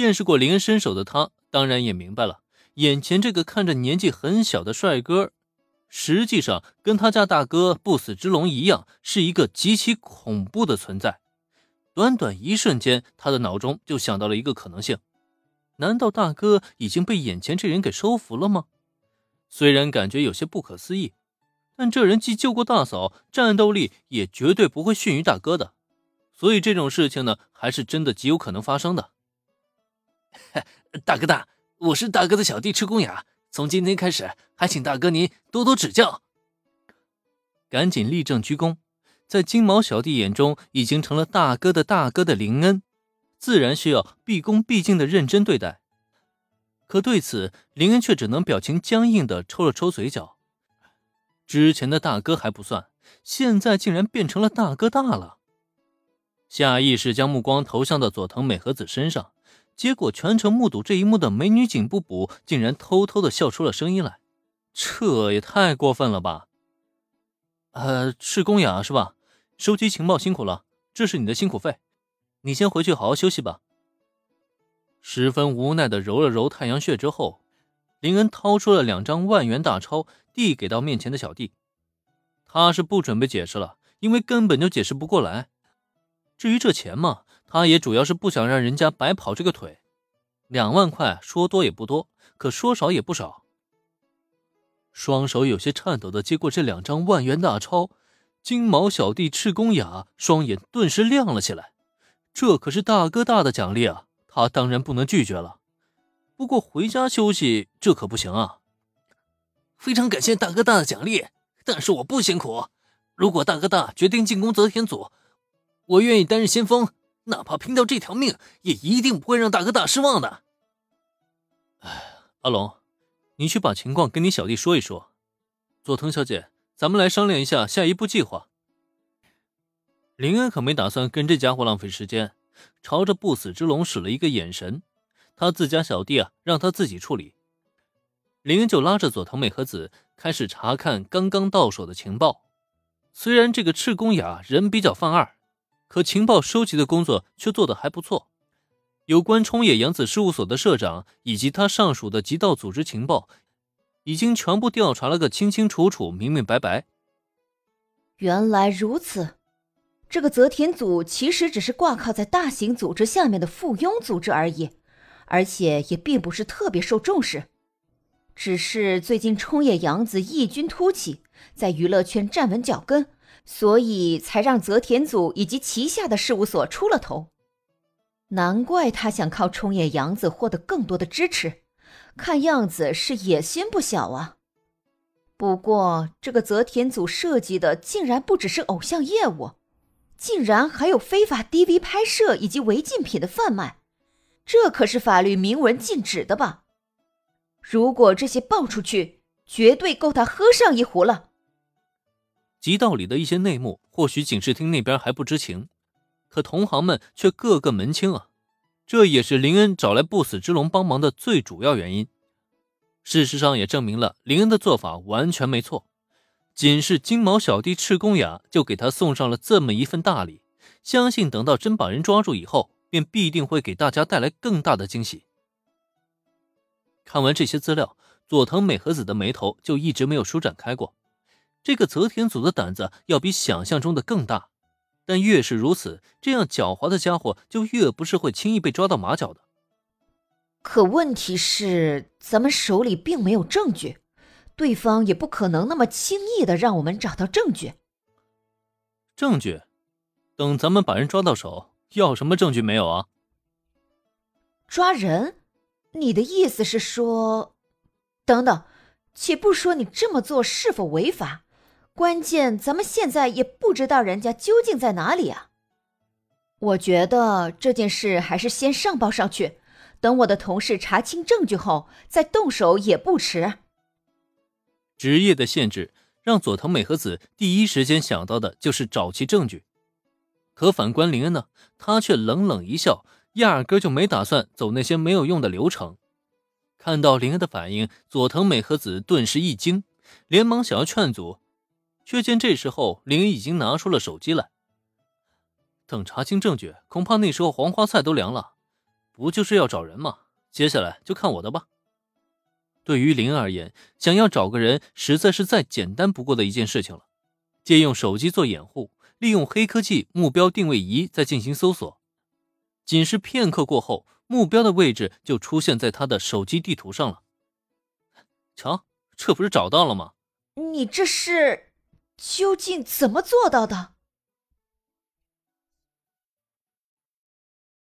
见识过林恩身手的他，当然也明白了，眼前这个看着年纪很小的帅哥，实际上跟他家大哥不死之龙一样，是一个极其恐怖的存在。短短一瞬间，他的脑中就想到了一个可能性：难道大哥已经被眼前这人给收服了吗？虽然感觉有些不可思议，但这人既救过大嫂，战斗力也绝对不会逊于大哥的，所以这种事情呢，还是真的极有可能发生的。大哥大，我是大哥的小弟赤公雅，从今天开始，还请大哥您多多指教。赶紧立正鞠躬，在金毛小弟眼中，已经成了大哥的大哥的林恩，自然需要毕恭毕敬的认真对待。可对此，林恩却只能表情僵硬的抽了抽嘴角。之前的大哥还不算，现在竟然变成了大哥大了。下意识将目光投向到佐藤美和子身上。结果，全程目睹这一幕的美女警部补竟然偷偷的笑出了声音来，这也太过分了吧！呃，赤宫雅是吧？收集情报辛苦了，这是你的辛苦费，你先回去好好休息吧。十分无奈的揉了揉太阳穴之后，林恩掏出了两张万元大钞，递给到面前的小弟。他是不准备解释了，因为根本就解释不过来。至于这钱嘛。他也主要是不想让人家白跑这个腿，两万块说多也不多，可说少也不少。双手有些颤抖的接过这两张万元大钞，金毛小弟赤宫雅双眼顿时亮了起来，这可是大哥大的奖励啊，他当然不能拒绝了。不过回家休息这可不行啊！非常感谢大哥大的奖励，但是我不辛苦。如果大哥大决定进攻泽田组，我愿意担任先锋。哪怕拼掉这条命，也一定不会让大哥大失望的。哎，阿龙，你去把情况跟你小弟说一说。佐藤小姐，咱们来商量一下下一步计划。林恩可没打算跟这家伙浪费时间，朝着不死之龙使了一个眼神，他自家小弟啊，让他自己处理。林恩就拉着佐藤美和子开始查看刚刚到手的情报。虽然这个赤宫雅人比较犯二。可情报收集的工作却做得还不错，有关冲野洋子事务所的社长以及他上属的极道组织情报，已经全部调查了个清清楚楚、明明白白。原来如此，这个泽田组其实只是挂靠在大型组织下面的附庸组织而已，而且也并不是特别受重视。只是最近冲野洋子异军突起，在娱乐圈站稳脚跟。所以才让泽田组以及旗下的事务所出了头，难怪他想靠冲野洋子获得更多的支持，看样子是野心不小啊。不过这个泽田组涉及的竟然不只是偶像业务，竟然还有非法 DV 拍摄以及违禁品的贩卖，这可是法律明文禁止的吧？如果这些爆出去，绝对够他喝上一壶了。极道里的一些内幕，或许警视厅那边还不知情，可同行们却个个门清啊！这也是林恩找来不死之龙帮忙的最主要原因。事实上也证明了林恩的做法完全没错。仅是金毛小弟赤宫雅就给他送上了这么一份大礼，相信等到真把人抓住以后，便必定会给大家带来更大的惊喜。看完这些资料，佐藤美和子的眉头就一直没有舒展开过。这个泽田组的胆子要比想象中的更大，但越是如此，这样狡猾的家伙就越不是会轻易被抓到马脚的。可问题是，咱们手里并没有证据，对方也不可能那么轻易的让我们找到证据。证据？等咱们把人抓到手，要什么证据没有啊？抓人？你的意思是说……等等，且不说你这么做是否违法。关键，咱们现在也不知道人家究竟在哪里啊！我觉得这件事还是先上报上去，等我的同事查清证据后再动手也不迟。职业的限制让佐藤美和子第一时间想到的就是找齐证据，可反观林恩呢，他却冷冷一笑，压根就没打算走那些没有用的流程。看到林恩的反应，佐藤美和子顿时一惊，连忙想要劝阻。却见这时候林已经拿出了手机来。等查清证据，恐怕那时候黄花菜都凉了。不就是要找人吗？接下来就看我的吧。对于林而言，想要找个人，实在是再简单不过的一件事情了。借用手机做掩护，利用黑科技目标定位仪再进行搜索，仅是片刻过后，目标的位置就出现在他的手机地图上了。瞧，这不是找到了吗？你这是究竟怎么做到的？